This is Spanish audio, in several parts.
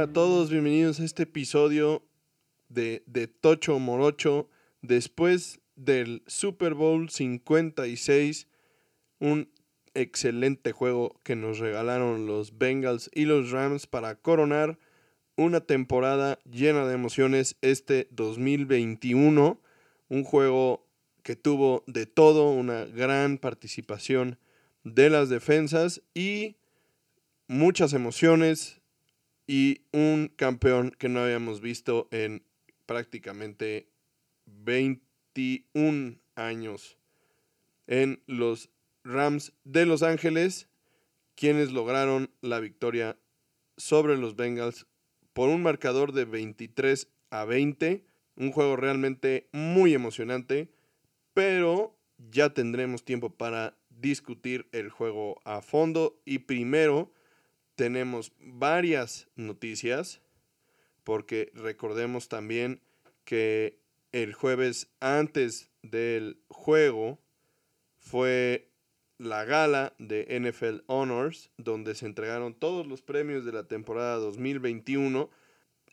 Hola a todos, bienvenidos a este episodio de, de Tocho Morocho. Después del Super Bowl 56, un excelente juego que nos regalaron los Bengals y los Rams para coronar una temporada llena de emociones este 2021. Un juego que tuvo de todo, una gran participación de las defensas y muchas emociones y un campeón que no habíamos visto en prácticamente 21 años en los Rams de Los Ángeles, quienes lograron la victoria sobre los Bengals por un marcador de 23 a 20. Un juego realmente muy emocionante, pero ya tendremos tiempo para discutir el juego a fondo. Y primero tenemos varias noticias, porque recordemos también que el jueves antes del juego fue la gala de NFL Honors, donde se entregaron todos los premios de la temporada 2021.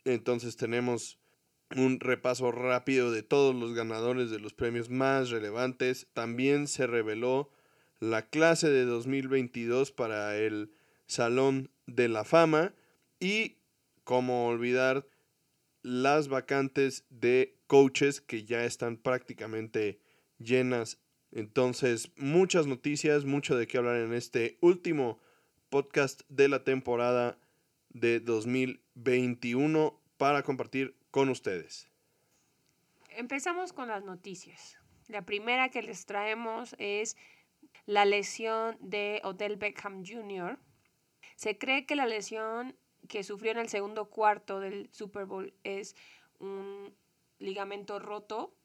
Entonces tenemos un repaso rápido de todos los ganadores de los premios más relevantes. También se reveló la clase de 2022 para el Salón de la Fama y, como olvidar, las vacantes de coaches que ya están prácticamente llenas entonces, muchas noticias, mucho de qué hablar en este último podcast de la temporada de 2021 para compartir con ustedes. Empezamos con las noticias. La primera que les traemos es la lesión de Odell Beckham Jr. Se cree que la lesión que sufrió en el segundo cuarto del Super Bowl es un ligamento roto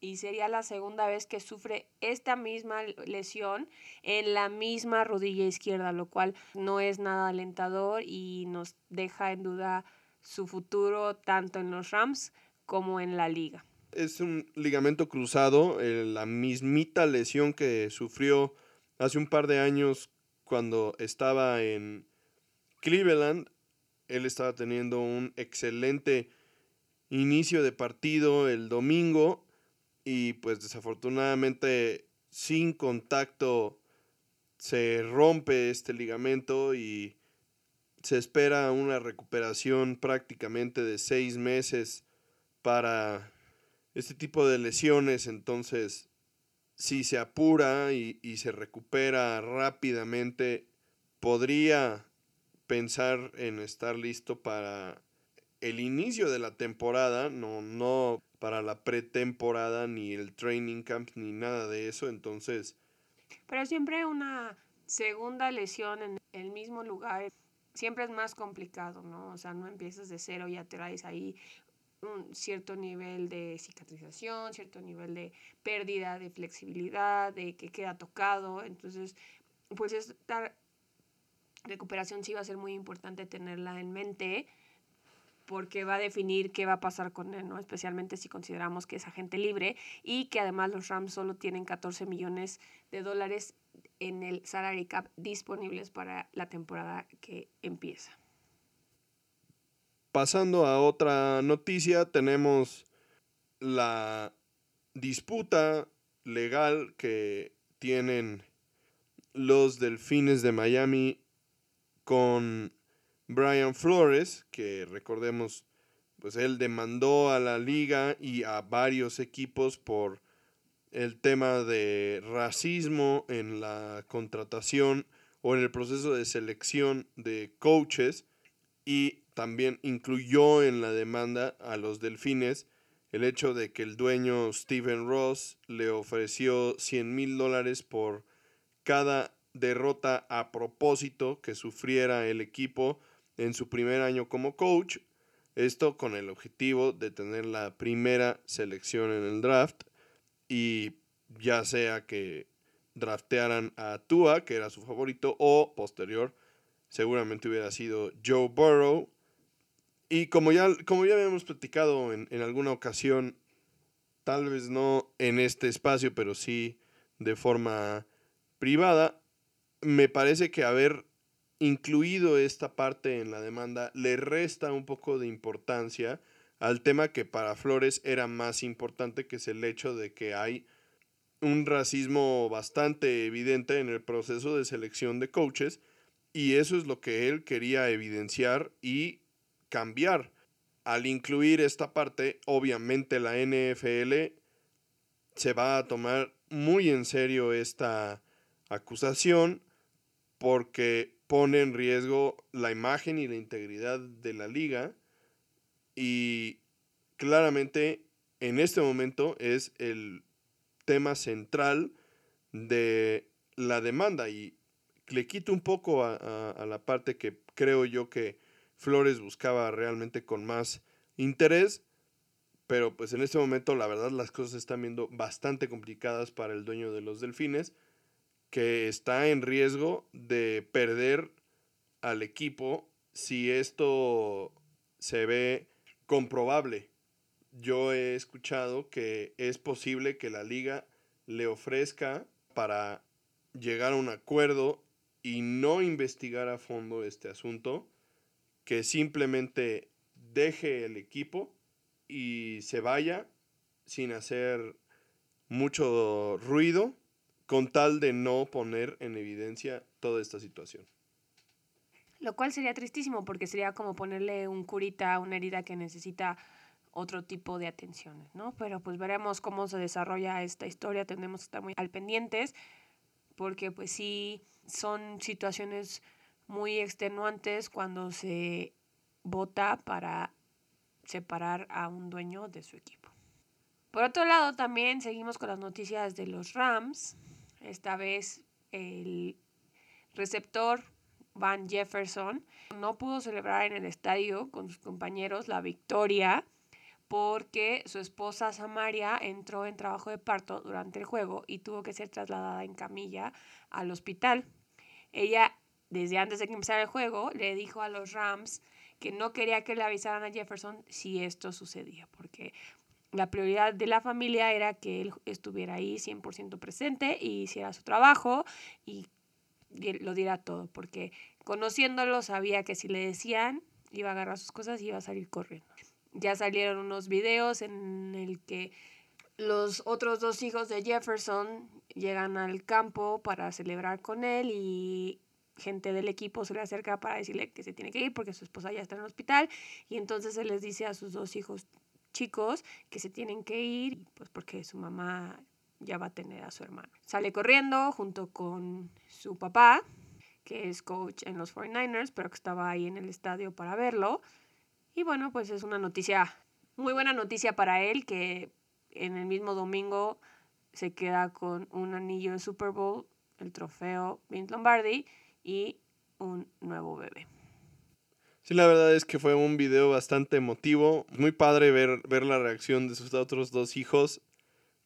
y sería la segunda vez que sufre esta misma lesión en la misma rodilla izquierda, lo cual no es nada alentador y nos deja en duda su futuro tanto en los Rams como en la liga. Es un ligamento cruzado, eh, la mismita lesión que sufrió hace un par de años cuando estaba en Cleveland. Él estaba teniendo un excelente inicio de partido el domingo y pues desafortunadamente sin contacto se rompe este ligamento y se espera una recuperación prácticamente de seis meses para este tipo de lesiones. Entonces, si se apura y, y se recupera rápidamente, podría pensar en estar listo para el inicio de la temporada, no, no para la pretemporada, ni el training camp, ni nada de eso. Entonces. Pero siempre una segunda lesión en el mismo lugar siempre es más complicado, ¿no? O sea, no empiezas de cero, ya traes ahí un cierto nivel de cicatrización, cierto nivel de pérdida de flexibilidad, de que queda tocado. Entonces, pues esta recuperación sí va a ser muy importante tenerla en mente porque va a definir qué va a pasar con él, ¿no? Especialmente si consideramos que es agente libre y que además los Rams solo tienen 14 millones de dólares en el salary cap disponibles para la temporada que empieza. Pasando a otra noticia, tenemos la disputa legal que tienen los Delfines de Miami con Brian Flores, que recordemos, pues él demandó a la liga y a varios equipos por el tema de racismo en la contratación o en el proceso de selección de coaches y también incluyó en la demanda a los delfines el hecho de que el dueño Steven Ross le ofreció 100 mil dólares por cada derrota a propósito que sufriera el equipo en su primer año como coach. Esto con el objetivo de tener la primera selección en el draft y ya sea que draftearan a Tua, que era su favorito, o posterior, seguramente hubiera sido Joe Burrow. Y como ya, como ya habíamos platicado en, en alguna ocasión, tal vez no en este espacio, pero sí de forma privada, me parece que haber incluido esta parte en la demanda le resta un poco de importancia al tema que para Flores era más importante, que es el hecho de que hay un racismo bastante evidente en el proceso de selección de coaches y eso es lo que él quería evidenciar y cambiar. Al incluir esta parte, obviamente la NFL se va a tomar muy en serio esta acusación porque pone en riesgo la imagen y la integridad de la liga y claramente en este momento es el tema central de la demanda y le quito un poco a, a, la parte que creo yo que Flores buscaba realmente con más interés, pero pues en este momento la verdad las cosas están viendo bastante complicadas para el dueño de los delfines, que está en riesgo de perder al equipo si esto se ve comprobable. Yo he escuchado que es posible que la liga le ofrezca para llegar a un acuerdo y no investigar a fondo este asunto, que simplemente deje el equipo y se vaya sin hacer mucho ruido con tal de no poner en evidencia toda esta situación. Lo cual sería tristísimo porque sería como ponerle un curita a una herida que necesita otro tipo de atenciones, ¿no? Pero pues veremos cómo se desarrolla esta historia, tendremos que estar muy al pendientes porque pues sí son situaciones muy extenuantes cuando se vota para separar a un dueño de su equipo. Por otro lado, también seguimos con las noticias de los Rams. Esta vez el receptor Van Jefferson no pudo celebrar en el estadio con sus compañeros la victoria porque su esposa Samaria entró en trabajo de parto durante el juego y tuvo que ser trasladada en camilla al hospital. Ella, desde antes de que empezara el juego, le dijo a los Rams que no quería que le avisaran a Jefferson si esto sucedía, porque la prioridad de la familia era que él estuviera ahí 100% presente y hiciera su trabajo y lo diera todo, porque conociéndolo sabía que si le decían, iba a agarrar sus cosas y iba a salir corriendo. Ya salieron unos videos en el que los otros dos hijos de Jefferson llegan al campo para celebrar con él y gente del equipo se le acerca para decirle que se tiene que ir porque su esposa ya está en el hospital y entonces se les dice a sus dos hijos chicos que se tienen que ir pues porque su mamá ya va a tener a su hermano. Sale corriendo junto con su papá, que es coach en los 49ers, pero que estaba ahí en el estadio para verlo. Y bueno, pues es una noticia, muy buena noticia para él, que en el mismo domingo se queda con un anillo de Super Bowl, el trofeo Vince Lombardi y un nuevo bebé. Sí, la verdad es que fue un video bastante emotivo. Muy padre ver, ver la reacción de sus otros dos hijos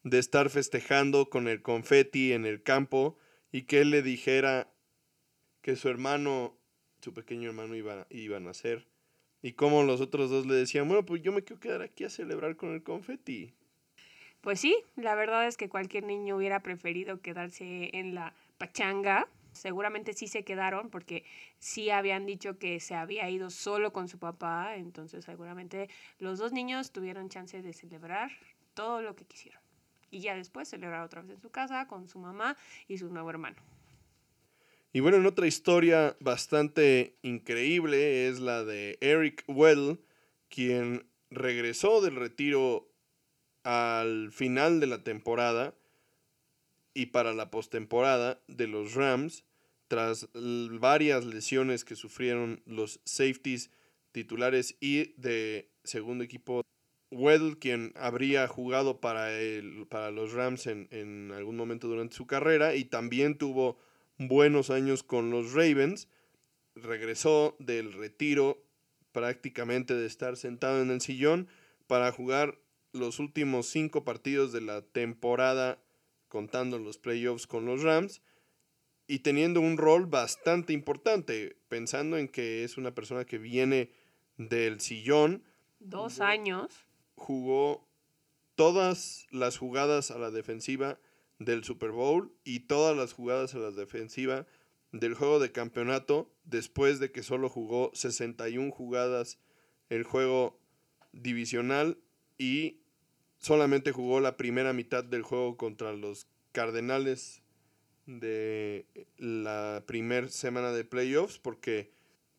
de estar festejando con el confeti en el campo y que él le dijera que su hermano, su pequeño hermano iba, iba a nacer. Y como los otros dos le decían, bueno, pues yo me quiero quedar aquí a celebrar con el confeti. Pues sí, la verdad es que cualquier niño hubiera preferido quedarse en la pachanga. Seguramente sí se quedaron porque sí habían dicho que se había ido solo con su papá, entonces seguramente los dos niños tuvieron chance de celebrar todo lo que quisieron y ya después celebrar otra vez en su casa con su mamá y su nuevo hermano. Y bueno, en otra historia bastante increíble es la de Eric Well, quien regresó del retiro al final de la temporada y para la postemporada de los Rams tras varias lesiones que sufrieron los safeties titulares y de segundo equipo Weddle, quien habría jugado para, el, para los Rams en, en, algún momento durante su carrera y también tuvo buenos años con los Ravens, regresó del retiro prácticamente de estar sentado en el sillón para jugar los últimos cinco partidos de la temporada contando los playoffs con los Rams y teniendo un rol bastante importante, pensando en que es una persona que viene del sillón. Dos años jugó todas las jugadas a la defensiva del Super Bowl y todas las jugadas a la defensiva del juego de campeonato después de que solo jugó 61 jugadas el juego divisional y solamente jugó la primera mitad del juego contra los Cardenales de la primera semana de playoffs porque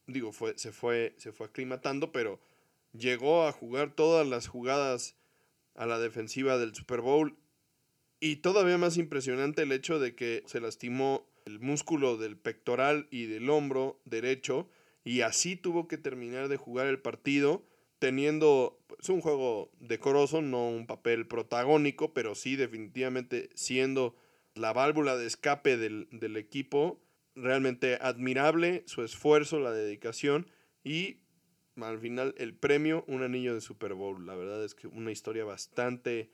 digo fue, se fue se fue aclimatando pero llegó a jugar todas las jugadas a la defensiva del Super Bowl. Y todavía más impresionante el hecho de que se lastimó el músculo del pectoral y del hombro derecho y así tuvo que terminar de jugar el partido teniendo pues, un juego decoroso, no un papel protagónico, pero sí definitivamente siendo la válvula de escape del, del equipo. Realmente admirable su esfuerzo, la dedicación y al final el premio, un anillo de Super Bowl. La verdad es que una historia bastante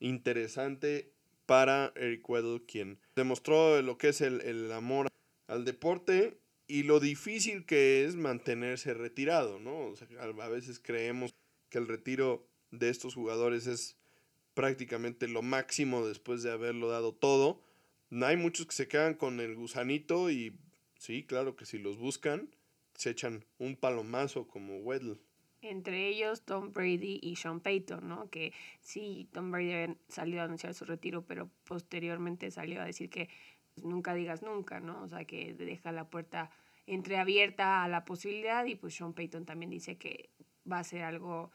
interesante para Eric Weddle, quien demostró lo que es el, el, amor al deporte y lo difícil que es mantenerse retirado, ¿no? O sea, a veces creemos que el retiro de estos jugadores es prácticamente lo máximo después de haberlo dado todo. Hay muchos que se quedan con el gusanito y sí, claro que si los buscan, se echan un palomazo como Weddle. Entre ellos Tom Brady y Sean Payton, ¿no? Que sí, Tom Brady salió a anunciar su retiro, pero posteriormente salió a decir que nunca digas nunca, ¿no? O sea, que deja la puerta entreabierta a la posibilidad y pues Sean Payton también dice que va a ser algo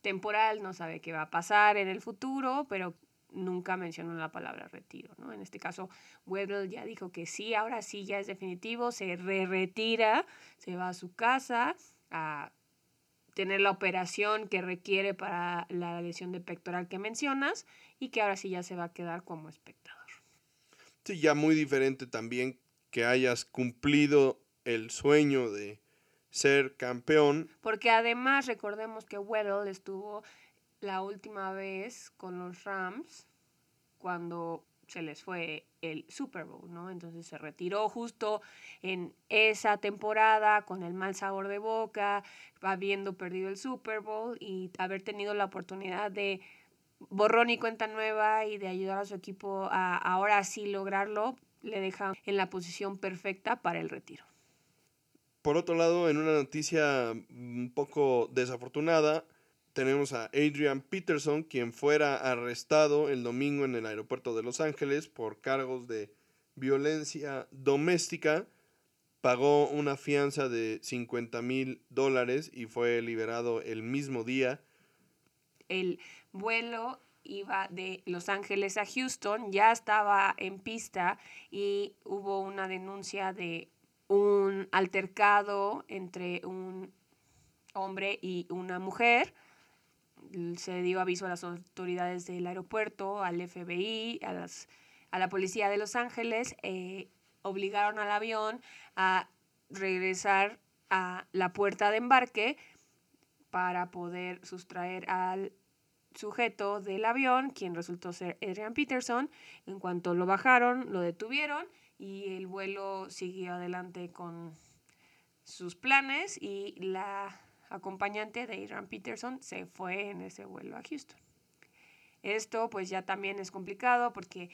temporal, no sabe qué va a pasar en el futuro, pero nunca mencionó la palabra retiro, ¿no? En este caso, Weddle ya dijo que sí, ahora sí ya es definitivo, se re retira, se va a su casa a tener la operación que requiere para la lesión de pectoral que mencionas y que ahora sí ya se va a quedar como espectador. Sí, ya muy diferente también que hayas cumplido el sueño de ser campeón. Porque además recordemos que Weddle estuvo la última vez con los Rams cuando se les fue el Super Bowl, ¿no? Entonces se retiró justo en esa temporada con el mal sabor de boca, habiendo perdido el Super Bowl y haber tenido la oportunidad de borrón y cuenta nueva y de ayudar a su equipo a ahora sí lograrlo, le deja en la posición perfecta para el retiro. Por otro lado, en una noticia un poco desafortunada, tenemos a Adrian Peterson, quien fuera arrestado el domingo en el aeropuerto de Los Ángeles por cargos de violencia doméstica. Pagó una fianza de 50 mil dólares y fue liberado el mismo día. El vuelo iba de Los Ángeles a Houston, ya estaba en pista y hubo una denuncia de un altercado entre un hombre y una mujer. Se dio aviso a las autoridades del aeropuerto, al FBI, a, las, a la policía de Los Ángeles, eh, obligaron al avión a regresar a la puerta de embarque para poder sustraer al sujeto del avión, quien resultó ser Adrian Peterson. En cuanto lo bajaron, lo detuvieron y el vuelo siguió adelante con sus planes y la acompañante de Adrian Peterson se fue en ese vuelo a Houston. Esto pues ya también es complicado porque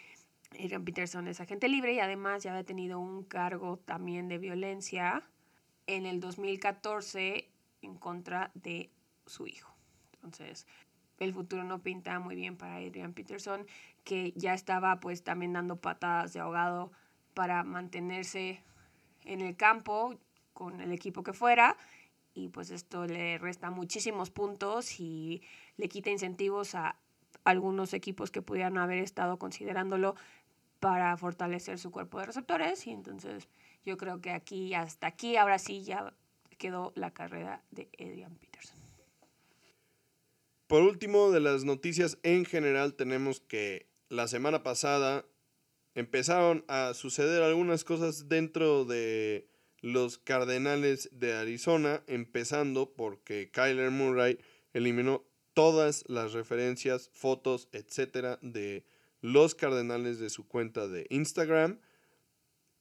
Adrian Peterson es agente libre y además ya había tenido un cargo también de violencia en el 2014 en contra de su hijo. Entonces, el futuro no pinta muy bien para Adrian Peterson, que ya estaba pues también dando patadas de ahogado para mantenerse en el campo con el equipo que fuera y pues esto le resta muchísimos puntos y le quita incentivos a algunos equipos que pudieran haber estado considerándolo para fortalecer su cuerpo de receptores y entonces yo creo que aquí hasta aquí ahora sí ya quedó la carrera de Adrian Peterson. Por último, de las noticias en general tenemos que la semana pasada empezaron a suceder algunas cosas dentro de los Cardenales de Arizona, empezando porque Kyler Murray eliminó todas las referencias, fotos, etcétera, de los Cardenales de su cuenta de Instagram.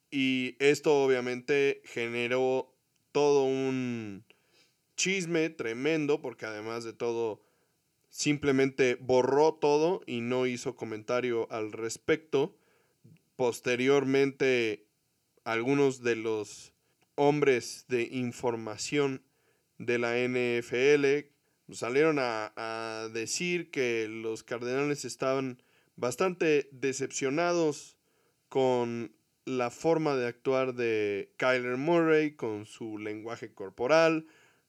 Y esto obviamente generó todo un chisme tremendo, porque además de todo, simplemente borró todo y no hizo comentario al respecto. Posteriormente algunos de los hombres de información de la NFL salieron a, decir que los Cardenales estaban bastante decepcionados con la forma de actuar de Kyler Murray, con su lenguaje corporal,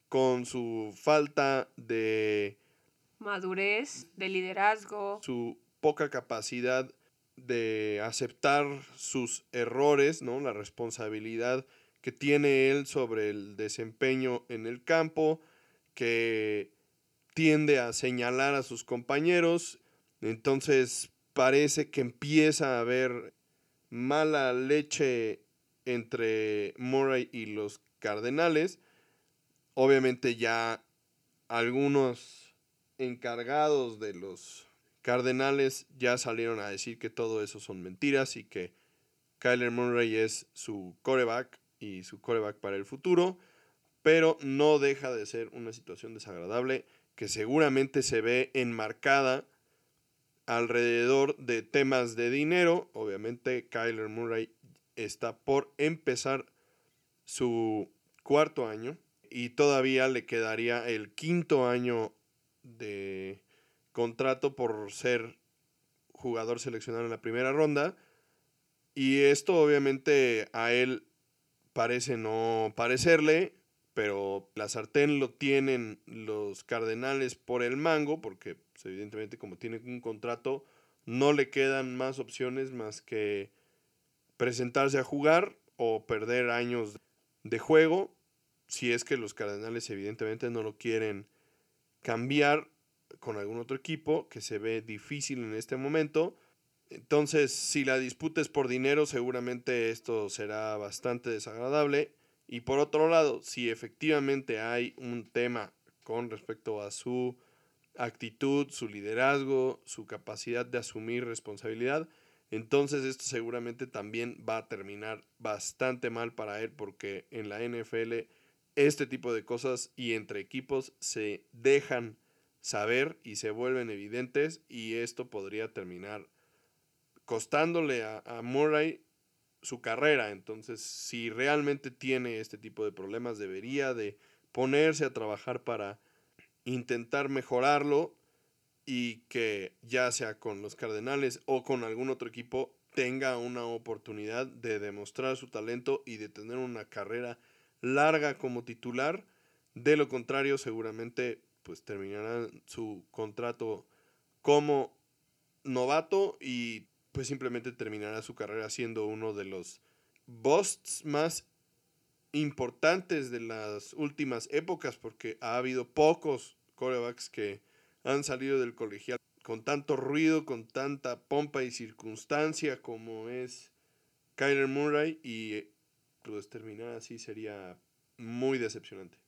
con su falta de madurez, de liderazgo, su poca capacidad de aceptar sus errores, ¿no? La responsabilidad que tiene él sobre el desempeño en el campo, que tiende a señalar a sus compañeros, entonces parece que empieza a haber mala leche entre Murray y los Cardenales. Obviamente ya algunos encargados de los Cardenales ya salieron a decir que todo eso son mentiras y que Kyler Murray es su coreback y su coreback para el futuro, pero no deja de ser una situación desagradable que seguramente se ve enmarcada alrededor de temas de dinero. Obviamente Kyler Murray está por empezar su cuarto año y todavía le quedaría el quinto año de contrato por ser jugador seleccionado en la primera ronda. Y esto obviamente a él parece no parecerle, pero la sartén lo tienen los Cardenales por el mango, porque pues, evidentemente como tiene un contrato, no le quedan más opciones más que presentarse a jugar o perder años de juego, si es que los Cardenales evidentemente no lo quieren cambiar con algún otro equipo, que se ve difícil en este momento. Entonces, si la disputa es por dinero, seguramente esto será bastante desagradable. Y por otro lado, si efectivamente hay un tema con respecto a su actitud, su liderazgo, su capacidad de asumir responsabilidad, entonces esto seguramente también va a terminar bastante mal para él porque en la NFL este tipo de cosas y entre equipos se dejan saber y se vuelven evidentes y esto podría terminar costándole a, Murray su carrera. Entonces, si realmente tiene este tipo de problemas, debería de ponerse a trabajar para intentar mejorarlo y que ya sea con los Cardenales o con algún otro equipo tenga una oportunidad de demostrar su talento y de tener una carrera larga como titular. De lo contrario, seguramente pues terminará su contrato como novato y pues simplemente terminará su carrera siendo uno de los busts más importantes de las últimas épocas, porque ha habido pocos corebacks que han salido del colegial con tanto ruido, con tanta pompa y circunstancia como es Kyler Murray y pues terminar así sería muy decepcionante.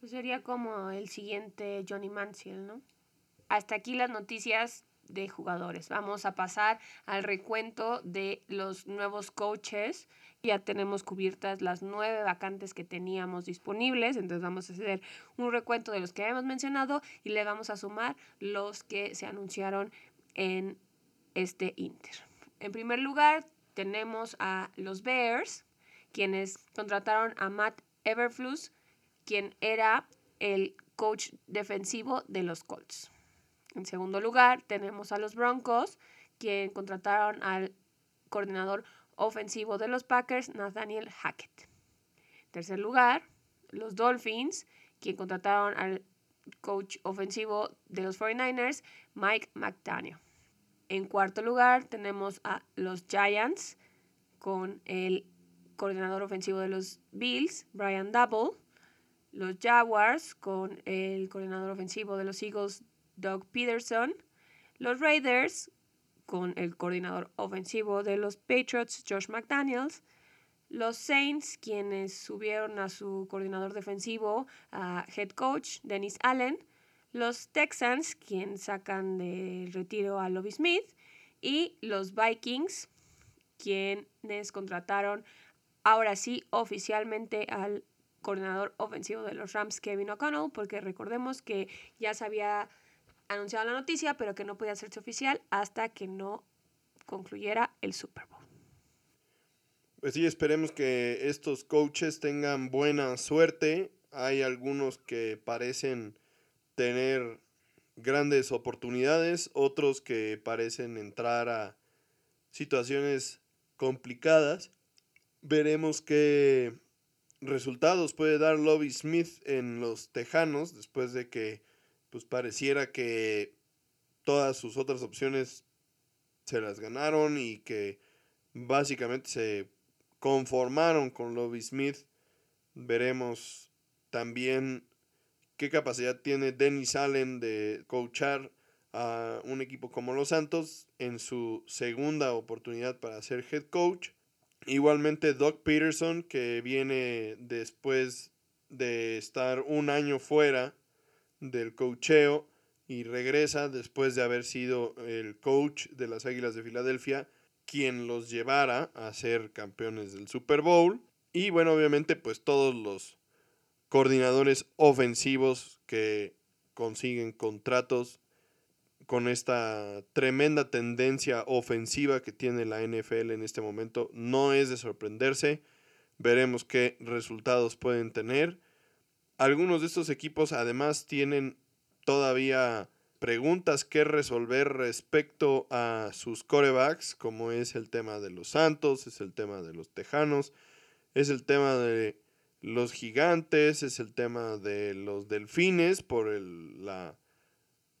Pues sería como el siguiente Johnny Manziel, ¿no? Hasta aquí las noticias de jugadores. Vamos a pasar al recuento de los nuevos coaches. Ya tenemos cubiertas las nueve vacantes que teníamos disponibles, entonces vamos a hacer un recuento de los que habíamos mencionado y le vamos a sumar los que se anunciaron en este Inter. En primer lugar, tenemos a los Bears, quienes contrataron a Matt Everflus, quien era el coach defensivo de los Colts. En segundo lugar, tenemos a los Broncos, quien contrataron al coordinador ofensivo de los Packers, Nathaniel Hackett. En tercer lugar, los Dolphins, quien contrataron al coach ofensivo de los 49ers, Mike McDaniel. En cuarto lugar, tenemos a los Giants con el coordinador ofensivo de los Bills, Brian Double. Los Jaguars con el coordinador ofensivo de los Eagles, Doug Peterson. Los Raiders, con el coordinador ofensivo de los Patriots, Josh McDaniels. Los Saints, quienes subieron a su coordinador defensivo, a head coach Dennis Allen. Los Texans, quienes sacan de retiro a Lobby Smith. Y los Vikings, quienes contrataron ahora sí oficialmente al coordinador ofensivo de los Rams, Kevin O'Connell, porque recordemos que ya se había anunciado la noticia, pero que no podía hacerse oficial hasta que no concluyera el Super Bowl. Pues sí, esperemos que estos coaches tengan buena suerte. Hay algunos que parecen tener grandes oportunidades, otros que parecen entrar a situaciones complicadas. Veremos qué resultados puede dar Lobby Smith en los Tejanos después de que pues pareciera que todas sus otras opciones se las ganaron y que básicamente se conformaron con Lobby Smith. Veremos también qué capacidad tiene Dennis Allen de coachar a un equipo como los Santos en su segunda oportunidad para ser head coach. Igualmente Doc Peterson, que viene después de estar un año fuera del coacheo y regresa después de haber sido el coach de las Águilas de Filadelfia quien los llevara a ser campeones del Super Bowl. Y bueno, obviamente pues todos los coordinadores ofensivos que consiguen contratos con esta tremenda tendencia ofensiva que tiene la NFL en este momento. No es de sorprenderse. Veremos qué resultados pueden tener. Algunos de estos equipos además tienen todavía preguntas que resolver respecto a sus corebacks, como es el tema de los Santos, es el tema de los Tejanos, es el tema de los Gigantes, es el tema de los Delfines por la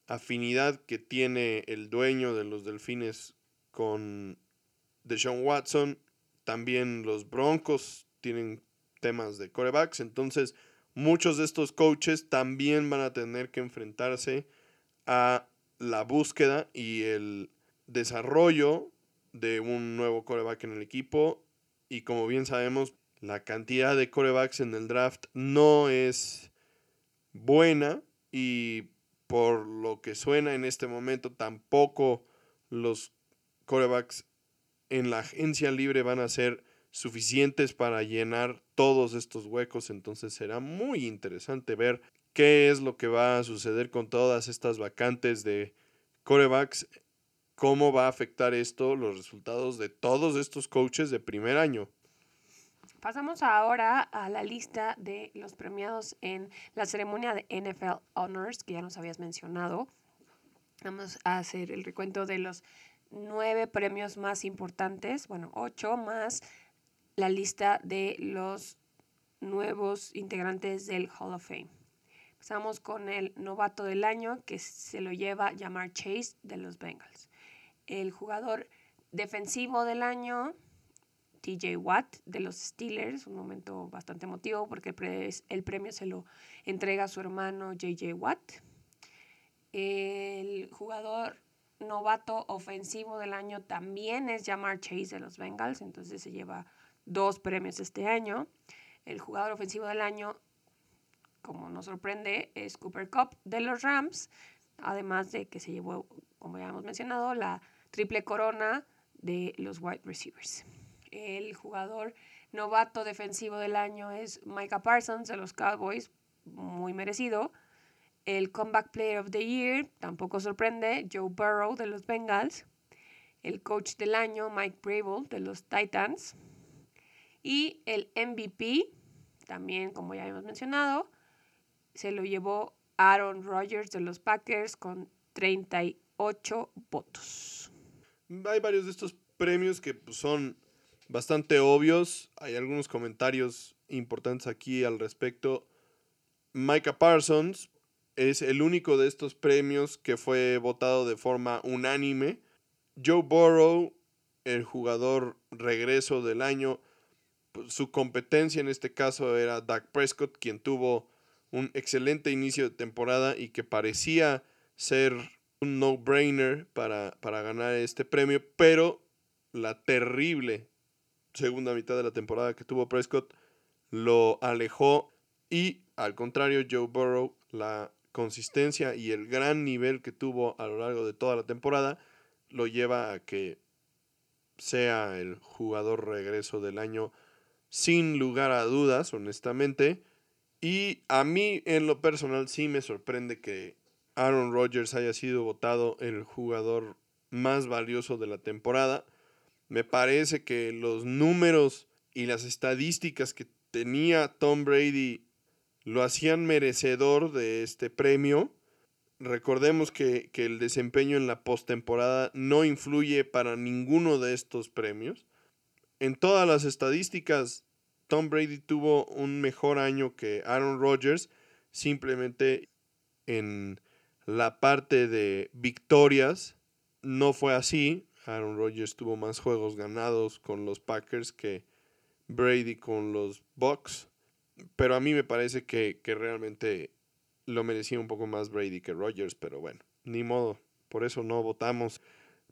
afinidad que tiene el dueño de los Delfines con Deshaun Watson. También los Broncos tienen temas de corebacks, entonces muchos de estos coaches también van a tener que enfrentarse a la búsqueda y el desarrollo de un nuevo coreback en el equipo. Y como bien sabemos, la cantidad de corebacks en el draft no es buena y por lo que suena en este momento tampoco los corebacks en la agencia libre van a ser suficientes para llenar todos estos huecos. Entonces será muy interesante ver qué es lo que va a suceder con todas estas vacantes de corebacks, cómo va a afectar esto los resultados de todos estos coaches de primer año. Pasamos ahora a la lista de los premiados en la ceremonia de NFL Honors, que ya nos habías mencionado. Vamos a hacer el recuento de los nueve premios más importantes, bueno, ocho más la lista de los nuevos integrantes del Hall of Fame. Empezamos con el novato del año que se lo lleva Jamar Chase de los Bengals. El jugador defensivo del año, TJ Watt de los Steelers, un momento bastante emotivo porque el premio se lo entrega a su hermano JJ Watt. El jugador novato ofensivo del año también es Jamar Chase de los Bengals, entonces se lleva dos premios este año. El jugador ofensivo del año como nos sorprende, es Cooper Cup de los Rams, además de que se llevó, como ya hemos mencionado, la triple corona de los wide receivers. El jugador novato defensivo del año es Micah Parsons de los Cowboys, muy merecido. El Comeback Player of the Year, tampoco sorprende, Joe Burrow de los Bengals. El Coach del año, Mike Brable de los Titans. Y el MVP, también como ya hemos mencionado, se lo llevó Aaron Rodgers de los Packers con 38 votos. Hay varios de estos premios que pues, son bastante obvios. Hay algunos comentarios importantes aquí al respecto. Micah Parsons es el único de estos premios que fue votado de forma unánime. Joe Burrow, el jugador regreso del año, pues, su competencia en este caso era Dak Prescott, quien tuvo un excelente inicio de temporada y que parecía ser un no-brainer para, para ganar este premio, pero la terrible segunda mitad de la temporada que tuvo Prescott lo alejó y al contrario Joe Burrow la consistencia y el gran nivel que tuvo a lo largo de toda la temporada lo lleva a que sea el jugador regreso del año sin lugar a dudas, honestamente. Y a mí, en lo personal, sí me sorprende que Aaron Rodgers haya sido votado el jugador más valioso de la temporada. Me parece que los números y las estadísticas que tenía Tom Brady lo hacían merecedor de este premio. Recordemos que, que el desempeño en la postemporada no influye para ninguno de estos premios. En todas las estadísticas, Tom Brady tuvo un mejor año que Aaron Rodgers, simplemente en la parte de victorias no fue así. Aaron Rodgers tuvo más juegos ganados con los Packers que Brady con los Bucks. Pero a mí me parece que, que realmente lo merecía un poco más Brady que Rodgers. Pero bueno, ni modo. Por eso no votamos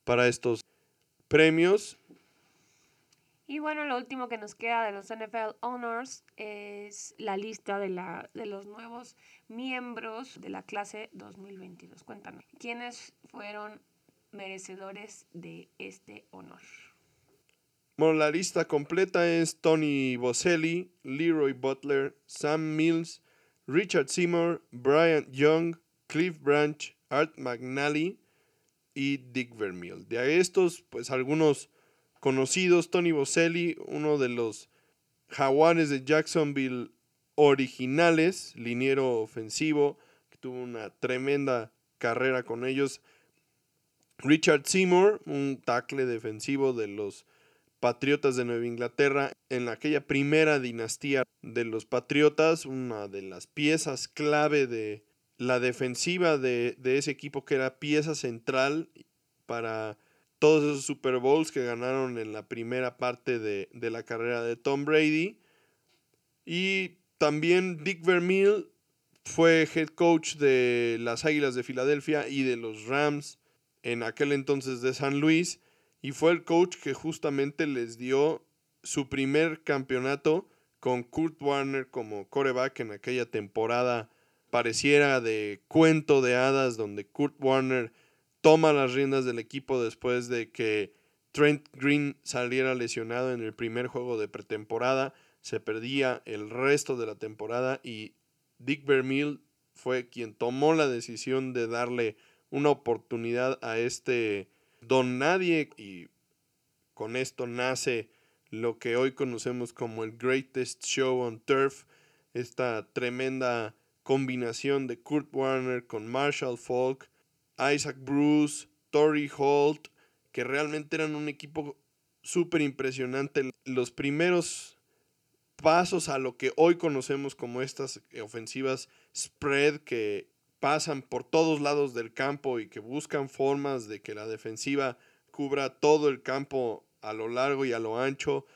para estos premios. Y bueno, lo último que nos queda de los NFL Honors es la lista de, la, de los nuevos miembros de la clase 2022. Cuéntanos, ¿quiénes fueron merecedores de este honor? Bueno, la lista completa es Tony Boselli, Leroy Butler, Sam Mills, Richard Seymour, Brian Young, Cliff Branch, Art McNally y Dick Vermeil. De estos, pues algunos conocidos, Tony Boselli, uno de los jaguares de Jacksonville originales, liniero ofensivo, que tuvo una tremenda carrera con ellos. Richard Seymour, un tackle defensivo de los Patriotas de Nueva Inglaterra, en aquella primera dinastía de los Patriotas, una de las piezas clave de la defensiva de, de ese equipo que era pieza central para todos esos Super Bowls que ganaron en la primera parte de, la carrera de Tom Brady. Y también Dick Vermeil fue head coach de las Águilas de Filadelfia y de los Rams en aquel entonces de San Luis. Y fue el coach que justamente les dio su primer campeonato con Kurt Warner como coreback en aquella temporada pareciera de cuento de hadas donde Kurt Warner toma las riendas del equipo después de que Trent Green saliera lesionado en el primer juego de pretemporada. Se perdía el resto de la temporada y Dick Vermeil fue quien tomó la decisión de darle una oportunidad a este don nadie y con esto nace lo que hoy conocemos como el Greatest Show on Turf, esta tremenda combinación de Kurt Warner con Marshall Falk, Isaac Bruce, Tory Holt, que realmente eran un equipo súper impresionante. Los primeros pasos a lo que hoy conocemos como estas ofensivas spread que pasan por todos lados del campo y que buscan formas de que la defensiva cubra todo el campo a lo largo y a lo ancho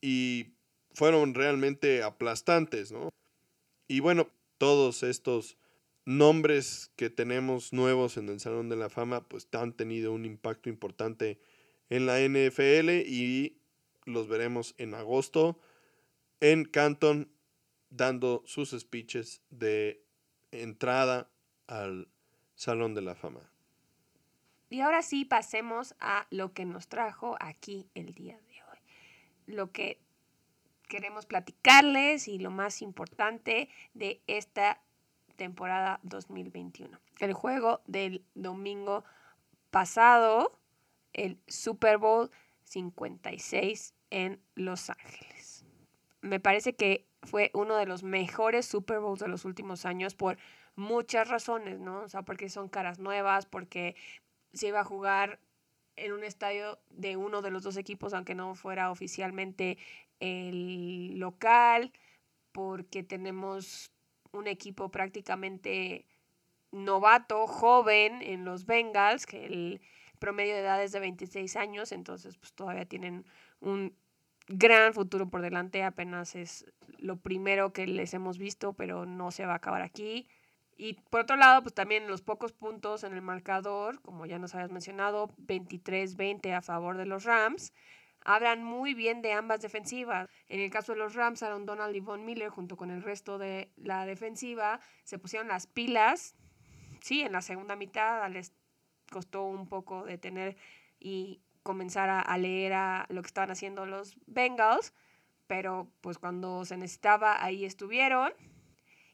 y fueron realmente aplastantes, ¿no? Y bueno, todos estos nombres que tenemos nuevos en el Salón de la Fama, pues han tenido un impacto importante en la NFL y los veremos en agosto en Canton dando sus speeches de entrada al Salón de la Fama. Y ahora sí pasemos a lo que nos trajo aquí el día de hoy. Lo que queremos platicarles y lo más importante de esta temporada 2021. El juego del domingo pasado, el Super Bowl 56 en Los Ángeles. Me parece que fue uno de los mejores Super Bowls de los últimos años por muchas razones, ¿no? O sea, porque son caras nuevas, porque se iba a jugar en un estadio de uno de los dos equipos, aunque no fuera oficialmente el local, porque tenemos un equipo prácticamente novato, joven en los Bengals, que el promedio de edad es de 26 años, entonces pues todavía tienen un gran futuro por delante, apenas es lo primero que les hemos visto, pero no se va a acabar aquí. Y por otro lado, pues también los pocos puntos en el marcador, como ya nos habías mencionado, 23-20 a favor de los Rams hablan muy bien de ambas defensivas. En el caso de los Rams, Aaron Donald y Von Miller, junto con el resto de la defensiva, se pusieron las pilas. Sí, en la segunda mitad les costó un poco detener y comenzar a, leer a lo que estaban haciendo los Bengals, pero pues cuando se necesitaba, ahí estuvieron.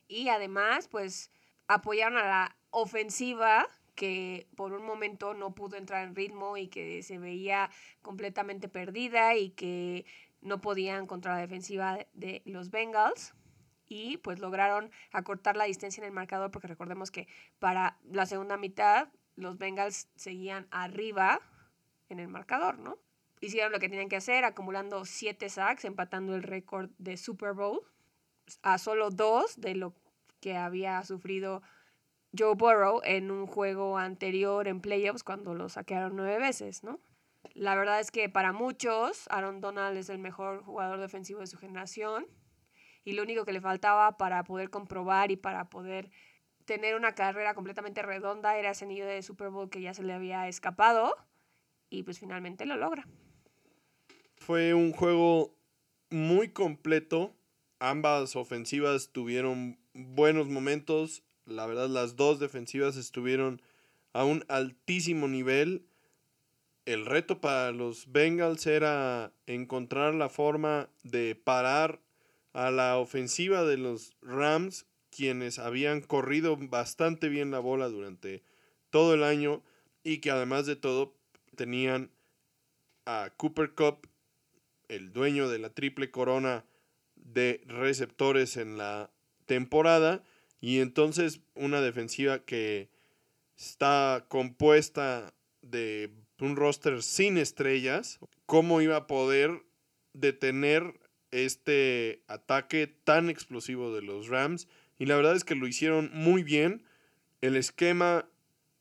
Y además, pues apoyaron a la ofensiva que por un momento no pudo entrar en ritmo y que se veía completamente perdida y que no podían contra la defensiva de los Bengals y pues lograron acortar la distancia en el marcador porque recordemos que para la segunda mitad los Bengals seguían arriba en el marcador, ¿no? Hicieron lo que tenían que hacer, acumulando siete sacks, empatando el récord de Super Bowl a solo dos de lo que había sufrido Joe Burrow en un juego anterior en playoffs cuando lo saquearon nueve veces, ¿no? La verdad es que para muchos Aaron Donald es el mejor jugador defensivo de su generación y lo único que le faltaba para poder comprobar y para poder tener una carrera completamente redonda era ese anillo de Super Bowl que ya se le había escapado y pues finalmente lo logra. Fue un juego muy completo. Ambas ofensivas tuvieron buenos momentos. La verdad, las dos defensivas estuvieron a un altísimo nivel. El reto para los Bengals era encontrar la forma de parar a la ofensiva de los Rams, quienes habían corrido bastante bien la bola durante todo el año y que además de todo tenían a Cooper Cup, el dueño de la triple corona de receptores en la temporada, y entonces una defensiva que está compuesta de un roster sin estrellas, ¿cómo iba a poder detener este ataque tan explosivo de los Rams? Y la verdad es que lo hicieron muy bien. El esquema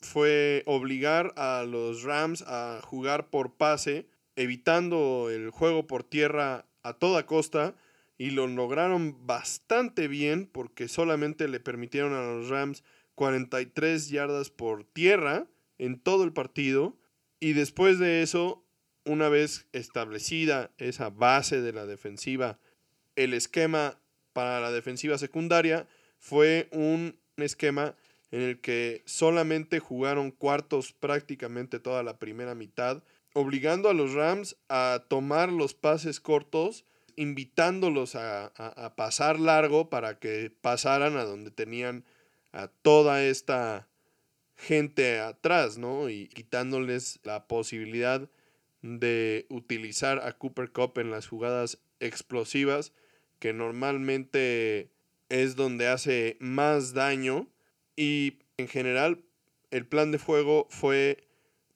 fue obligar a los Rams a jugar por pase, evitando el juego por tierra a toda costa y lo lograron bastante bien porque solamente le permitieron a los Rams 43 yardas por tierra en todo el partido. Y después de eso, una vez establecida esa base de la defensiva, el esquema para la defensiva secundaria fue un esquema en el que solamente jugaron cuartos prácticamente toda la primera mitad, obligando a los Rams a tomar los pases cortos, invitándolos a, pasar largo para que pasaran a donde tenían a toda esta gente atrás, ¿no? Y quitándoles la posibilidad de utilizar a Cooper Cup en las jugadas explosivas, que normalmente es donde hace más daño y en general, el plan de fuego fue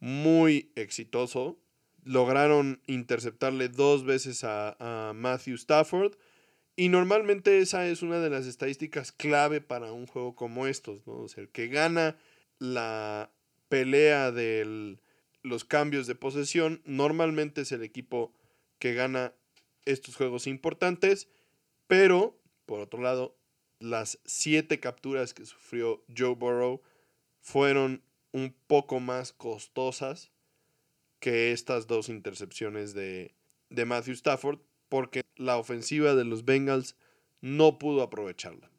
muy exitoso. Lograron interceptarle dos veces a, Matthew Stafford. Y normalmente esa es una de las estadísticas clave para un juego como estos, ¿no? El que gana la pelea de los cambios de posesión, normalmente es el equipo que gana estos juegos importantes, pero, por otro lado, las siete capturas que sufrió Joe Burrow fueron un poco más costosas que estas dos intercepciones de, de Matthew Stafford porque la ofensiva de los Bengals no pudo aprovecharla.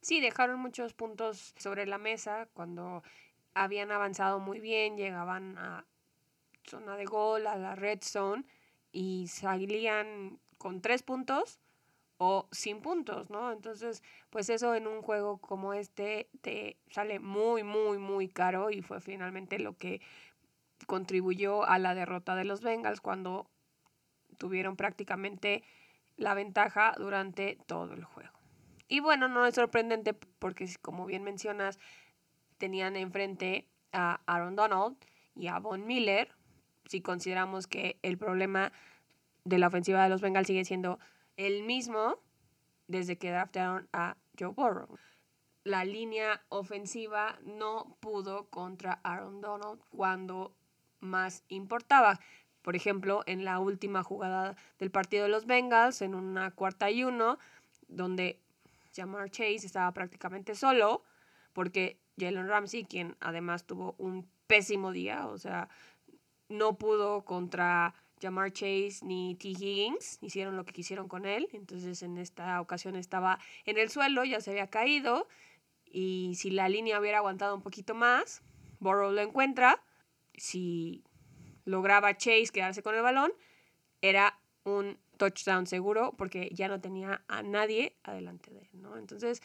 Sí, dejaron muchos puntos sobre la mesa cuando habían avanzado muy bien, llegaban a zona de gol, a la red zone y salían con tres puntos o sin puntos, ¿no? Entonces, pues eso en un juego como este te sale muy, muy, muy caro y fue finalmente lo que contribuyó a la derrota de los Bengals cuando tuvieron prácticamente la ventaja durante todo el juego. Y bueno, no es sorprendente porque como bien mencionas, tenían enfrente a Aaron Donald y a Von Miller. Si consideramos que el problema de la ofensiva de los Bengals sigue siendo el mismo desde que draftearon a Joe Burrow. La línea ofensiva no pudo contra Aaron Donald cuando más importaba. Por ejemplo, en la última jugada del partido de los Bengals, en una cuarta y uno, donde Jamar Chase estaba prácticamente solo, porque Jalen Ramsey, quien además tuvo un pésimo día, o sea, no pudo contra Jamar Chase ni T. Higgins hicieron lo que quisieron con él. Entonces en esta ocasión estaba en el suelo, ya se había caído. Y si la línea hubiera aguantado un poquito más, Burrow lo encuentra. Si lograba Chase quedarse con el balón, era un touchdown seguro porque ya no tenía a nadie adelante de él, ¿no? Entonces,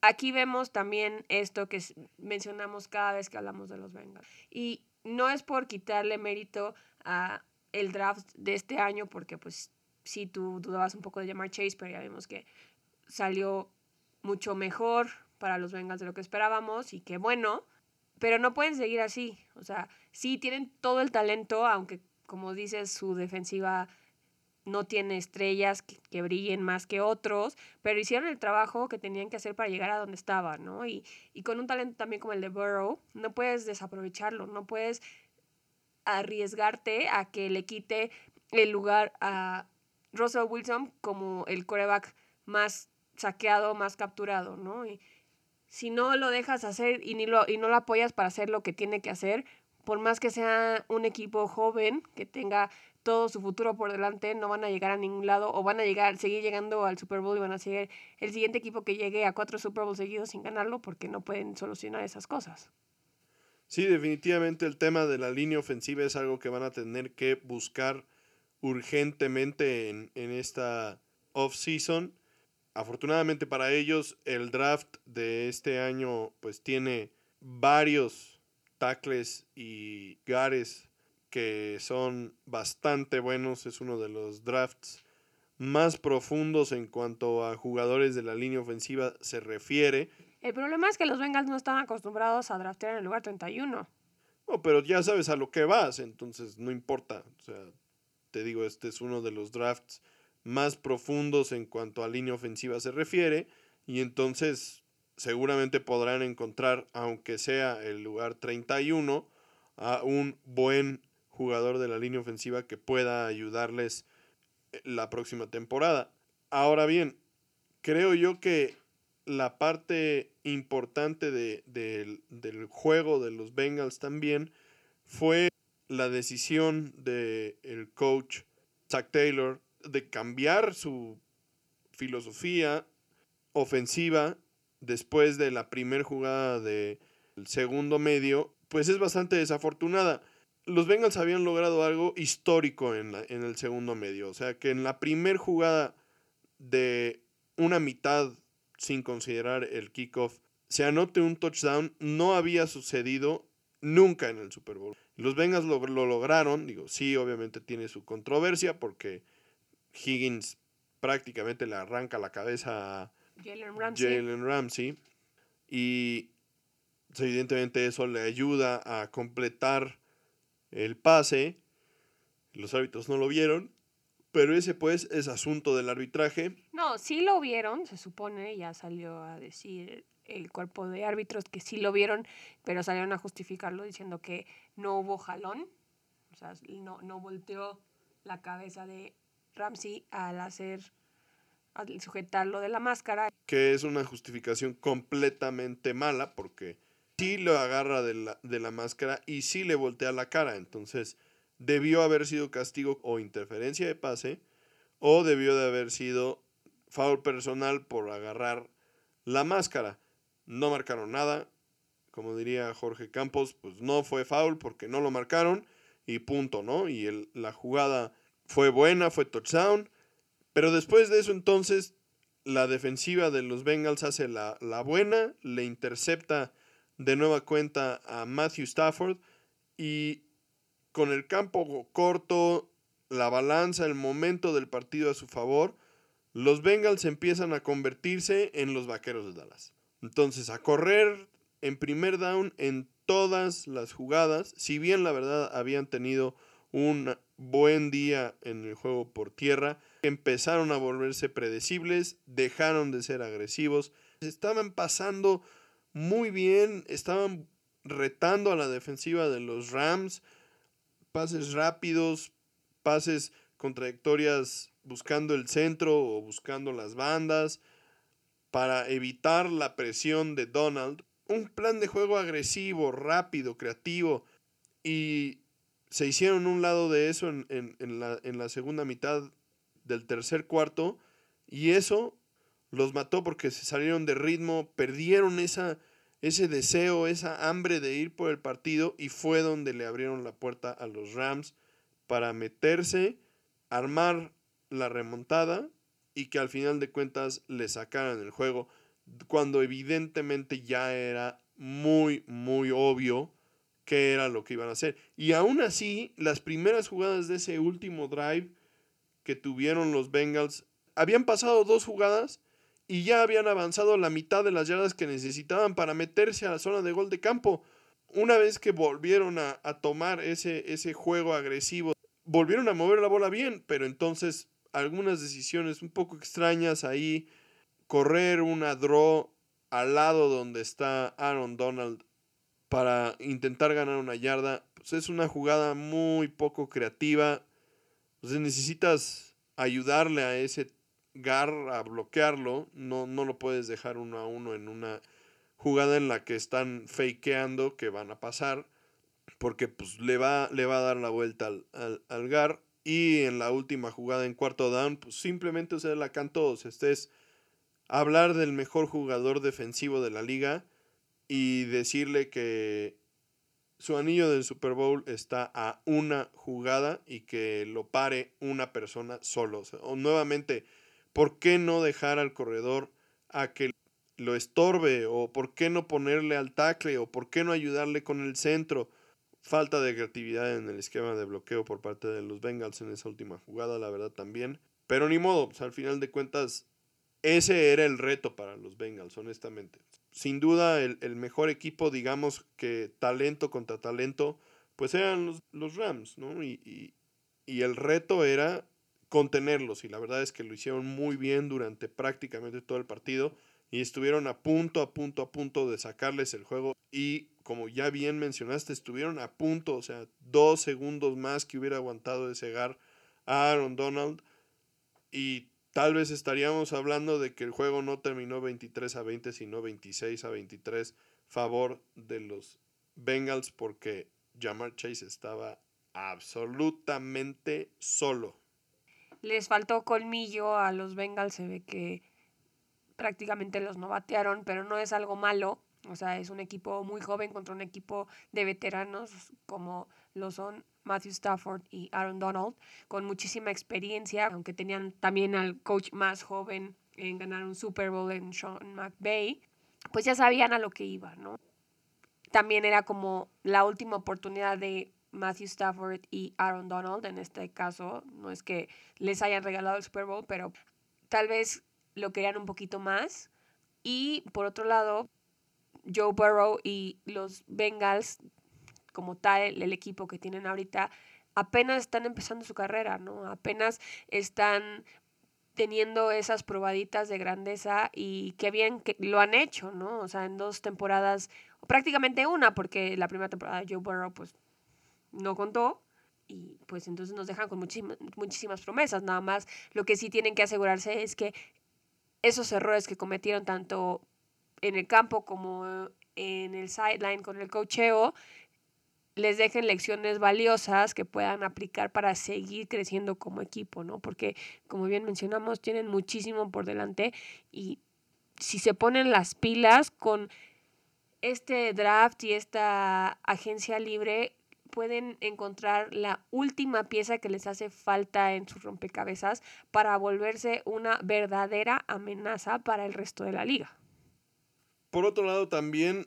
aquí vemos también esto que mencionamos cada vez que hablamos de los Bengals. Y no es por quitarle mérito a el draft de este año porque pues sí tú dudabas un poco de llamar Chase, pero ya vimos que salió mucho mejor para los Bengals de lo que esperábamos y que bueno, pero no pueden seguir así. O sea, sí tienen todo el talento, aunque como dices, su defensiva no tiene estrellas que, brillen más que otros, pero hicieron el trabajo que tenían que hacer para llegar a donde estaban, ¿no? Y, y con un talento también como el de Burrow, no puedes desaprovecharlo, no puedes arriesgarte a que le quite el lugar a Russell Wilson como el coreback más saqueado, más capturado, ¿no? Si no lo dejas hacer y, ni lo, y no lo apoyas para hacer lo que tiene que hacer, por más que sea un equipo joven, que tenga todo su futuro por delante, no van a llegar a ningún lado o van a llegar, seguir llegando al Super Bowl y van a ser el siguiente equipo que llegue a cuatro Super Bowls seguidos sin ganarlo porque no pueden solucionar esas cosas. Sí, definitivamente el tema de la línea ofensiva es algo que van a tener que buscar urgentemente en, en esta off-season. Afortunadamente para ellos, el draft de este año pues tiene varios tackles y gares que son bastante buenos. Es uno de los drafts más profundos en cuanto a jugadores de la línea ofensiva se refiere. El problema es que los Bengals no están acostumbrados a draftear en el lugar 31. No, pero ya sabes a lo que vas, entonces no importa. O sea, te digo, este es uno de los drafts más profundos en cuanto a línea ofensiva se refiere. Y entonces seguramente podrán encontrar, aunque sea el lugar 31, a un buen jugador de la línea ofensiva que pueda ayudarles eh, la próxima temporada. Ahora bien, creo yo que la parte importante de, del juego de los Bengals también fue la decisión del el coach Zach Taylor de cambiar su filosofía ofensiva después de la primera jugada del segundo medio, pues es bastante desafortunada los Bengals habían logrado algo histórico en, en el segundo medio. O sea, que en la primera jugada de una mitad, sin considerar el kickoff, se anote un touchdown, no había sucedido nunca en el Super Bowl. Los Bengals lo, lograron, digo, sí, obviamente tiene su controversia porque Higgins prácticamente le arranca la cabeza a Jalen Ramsey. Y pues, evidentemente eso le ayuda a completar el pase. Los árbitros no lo vieron, pero ese pues es asunto del arbitraje. No, sí lo vieron, se supone, ya salió a decir el cuerpo de árbitros que sí lo vieron, pero salieron a justificarlo diciendo que no hubo jalón, o sea, no, no volteó la cabeza de Ramsey al hacer, al sujetarlo de la máscara. Que es una justificación completamente mala porque sí lo agarra de la, de la máscara y sí le voltea la cara. Entonces, debió haber sido castigo o interferencia de pase, o debió de haber sido foul personal por agarrar la máscara. No marcaron nada. Como diría Jorge Campos, pues no fue foul porque no lo marcaron y punto, ¿no? Y el, la jugada fue buena, fue touchdown. Pero después de eso, entonces, la defensiva de los Bengals hace la, la buena, le intercepta de nueva cuenta a Matthew Stafford y con el campo corto, la balanza, el momento del partido a su favor, los Bengals empiezan a convertirse en los Vaqueros de Dallas. Entonces, a correr en primer down en todas las jugadas, si bien la verdad habían tenido un buen día en el juego por tierra, empezaron a volverse predecibles, dejaron de ser agresivos, estaban pasando muy bien, estaban retando a la defensiva de los Rams, pases rápidos, pases con trayectorias buscando el centro o buscando las bandas para evitar la presión de Donald. Un plan de juego agresivo, rápido, creativo y se hicieron un lado de eso en, en, la, en la segunda mitad del tercer cuarto y eso los mató porque se salieron de ritmo, perdieron esa, ese deseo, esa hambre de ir por el partido y fue donde le abrieron la puerta a los Rams para meterse, armar la remontada y que al final de cuentas le sacaran el juego cuando evidentemente ya era muy, muy obvio qué era lo que iban a hacer. Y aún así, las primeras jugadas de ese último drive que tuvieron los Bengals, habían pasado dos jugadas y ya habían avanzado la mitad de las yardas que necesitaban para meterse a la zona de gol de campo. Una vez que volvieron a, tomar ese, ese juego agresivo, volvieron a mover la bola bien, pero entonces algunas decisiones un poco extrañas ahí, correr una draw al lado donde está Aaron Donald para intentar ganar una yarda, pues es una jugada muy poco creativa. Necesitas ayudarle a ese Gar a bloquearlo. No, no lo puedes dejar uno a uno en una jugada en la que están fakeando que van a pasar. Porque pues le va, le va a dar la vuelta al, al, Gar. Y en la última jugada en cuarto down, pues simplemente se la cantó. Sea, estés hablar del mejor jugador defensivo de la liga y decirle que su anillo del Super Bowl está a una jugada y que lo pare una persona solo. O, nuevamente, ¿por qué no dejar al corredor a que lo estorbe? ¿O por qué no ponerle al tackle? ¿O por qué no ayudarle con el centro? Falta de creatividad en el esquema de bloqueo por parte de los Bengals en esa última jugada, la verdad también. Pero ni modo, pues, al final de cuentas, ese era el reto para los Bengals, honestamente sin duda el, mejor equipo, digamos que talento contra talento, pues eran los, Rams, ¿no? Y, el reto era contenerlos y la verdad es que lo hicieron muy bien durante prácticamente todo el partido y estuvieron a punto, a punto, a punto de sacarles el juego y como ya bien mencionaste, estuvieron a punto, o sea, dos segundos más que hubiera aguantado de cegar a Aaron Donald y tal vez estaríamos hablando de que el juego no terminó 23 a 20, sino 26 a 23 favor de los Bengals porque Jamar Chase estaba absolutamente solo. Les faltó colmillo a los Bengals, se ve que prácticamente los novatearon, pero no es algo malo. O sea, es un equipo muy joven contra un equipo de veteranos como lo son Matthew Stafford y Aaron Donald, con muchísima experiencia, aunque tenían también al coach más joven en ganar un Super Bowl en Sean McVay, pues ya sabían a lo que iba, ¿no? También era como la última oportunidad de Matthew Stafford y Aaron Donald, en este caso, no es que les hayan regalado el Super Bowl, pero tal vez lo querían un poquito más. Y por otro lado, Joe Burrow y los Bengals como tal, el, equipo que tienen ahorita, apenas están empezando su carrera, ¿no? Apenas están teniendo esas probaditas de grandeza y qué bien que lo han hecho, ¿no? O sea, en dos temporadas, prácticamente una, porque la primera temporada Joe Burrow, pues, no contó. Y pues entonces nos dejan con muchísimas promesas. Nada más lo que sí tienen que asegurarse es que esos errores que cometieron tanto en el campo como en el sideline con el cocheo, les dejen lecciones valiosas que puedan aplicar para seguir creciendo como equipo, ¿no? Porque, como bien mencionamos, tienen muchísimo por delante y si se ponen las pilas con este draft y esta agencia libre, pueden encontrar la última pieza que les hace falta en sus rompecabezas para volverse una verdadera amenaza para el resto de la liga. Por otro lado, también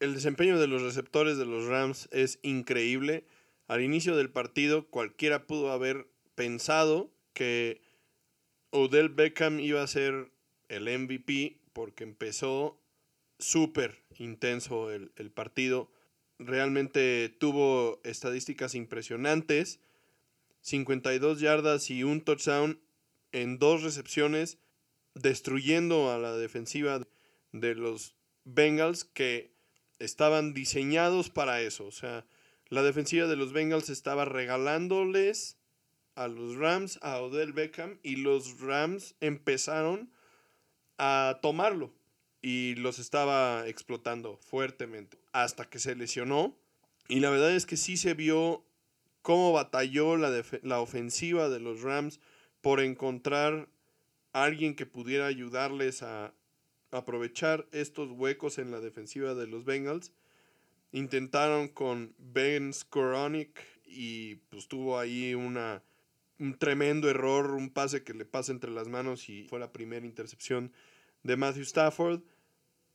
el desempeño de los receptores de los Rams es increíble. Al inicio del partido cualquiera pudo haber pensado que Odell Beckham iba a ser el MVP porque empezó súper intenso el, el, partido. Realmente tuvo estadísticas impresionantes. 52 yardas y un touchdown en dos recepciones, destruyendo a la defensiva de los Bengals que estaban diseñados para eso. O sea, la defensiva de los Bengals estaba regalándoles a los Rams, a Odell Beckham, y los Rams empezaron a tomarlo y los estaba explotando fuertemente hasta que se lesionó. Y la verdad es que sí se vio cómo batalló la, la ofensiva de los Rams por encontrar alguien que pudiera ayudarles a, aprovechar estos huecos en la defensiva de los Bengals. Intentaron con Ben Skoronik y pues tuvo ahí una, un tremendo error, un pase que le pasa entre las manos y fue la primera intercepción de Matthew Stafford.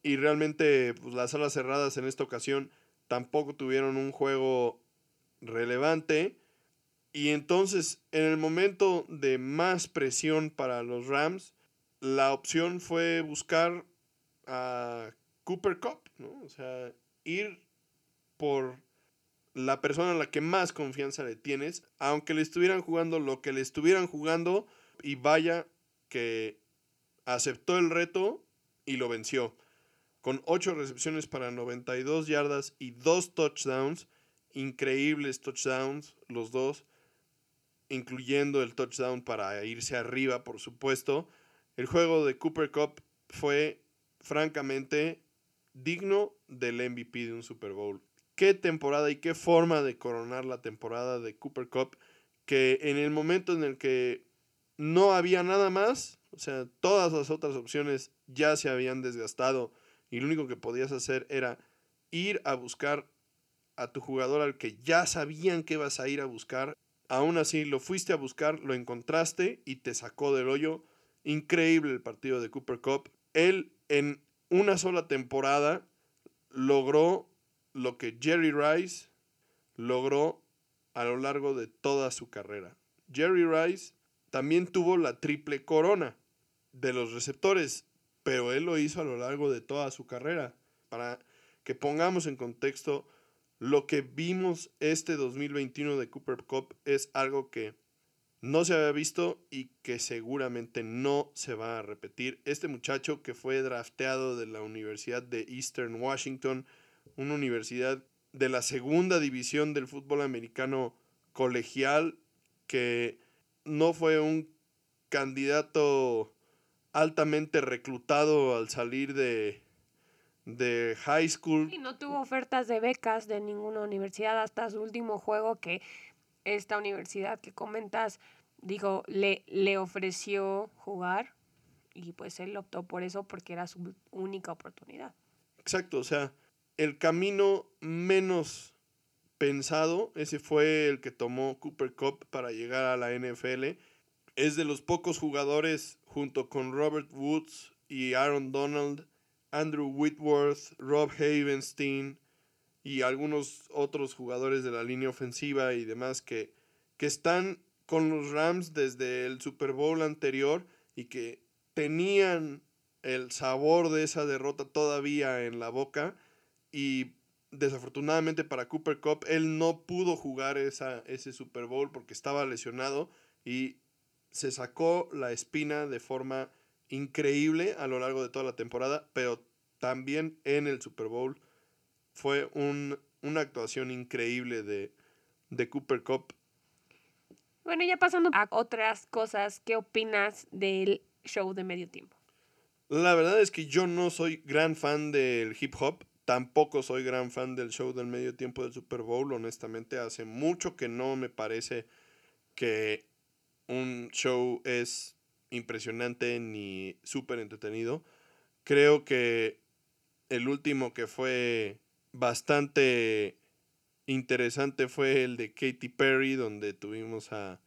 Y realmente pues, las alas cerradas en esta ocasión tampoco tuvieron un juego relevante. Y entonces, en el momento de más presión para los Rams, la opción fue buscar a Cooper Cup, ¿no? O sea, ir por la persona a la que más confianza le tienes, aunque le estuvieran jugando lo que le estuvieran jugando, y vaya que aceptó el reto y lo venció. Con 8 recepciones para 92 yardas y 2 touchdowns, increíbles touchdowns, los dos, incluyendo el touchdown para irse arriba, por supuesto. El juego de Cooper Cup fue francamente digno del MVP de un Super Bowl. Qué temporada y qué forma de coronar la temporada de Cooper Cup que en el momento en el que no había nada más, o sea, todas las otras opciones ya se habían desgastado y lo único que podías hacer era ir a buscar a tu jugador al que ya sabían que vas a ir a buscar. Aún así, lo fuiste a buscar, lo encontraste y te sacó del hoyo. Increíble el partido de Cooper Cup. Él en una sola temporada logró lo que Jerry Rice logró a lo largo de toda su carrera. Jerry Rice también tuvo la triple corona de los receptores, pero él lo hizo a lo largo de toda su carrera. Para que pongamos en contexto, lo que vimos este 2021 de Cooper Cup es algo que no se había visto y que seguramente no se va a repetir. Este muchacho que fue drafteado de la Universidad de Eastern Washington, una universidad de la segunda división del fútbol americano colegial, que no fue un candidato altamente reclutado al salir de, de high school. Y no tuvo ofertas de becas de ninguna universidad hasta su último juego que esta universidad que comentas, digo, le, le ofreció jugar y pues él optó por eso porque era su única oportunidad. Exacto, o sea, el camino menos pensado, ese fue el que tomó Cooper Cup para llegar a la NFL. Es de los pocos jugadores junto con Robert Woods y Aaron Donald, Andrew Whitworth, Rob Havenstein y algunos otros jugadores de la línea ofensiva y demás que, que están con los Rams desde el Super Bowl anterior y que tenían el sabor de esa derrota todavía en la boca y desafortunadamente para Cooper Cup él no pudo jugar esa, ese Super Bowl porque estaba lesionado y se sacó la espina de forma increíble a lo largo de toda la temporada, pero también en el Super Bowl fue una actuación increíble de, de Cooper Cup. Bueno, ya pasando a otras cosas, ¿qué opinas del show de medio tiempo? La verdad es que yo no soy gran fan del hip hop, tampoco soy gran fan del show del medio tiempo del Super Bowl, honestamente hace mucho que no me parece que un show es impresionante ni súper entretenido. Creo que el último que fue bastante interesante fue el de Katy Perry, donde tuvimos a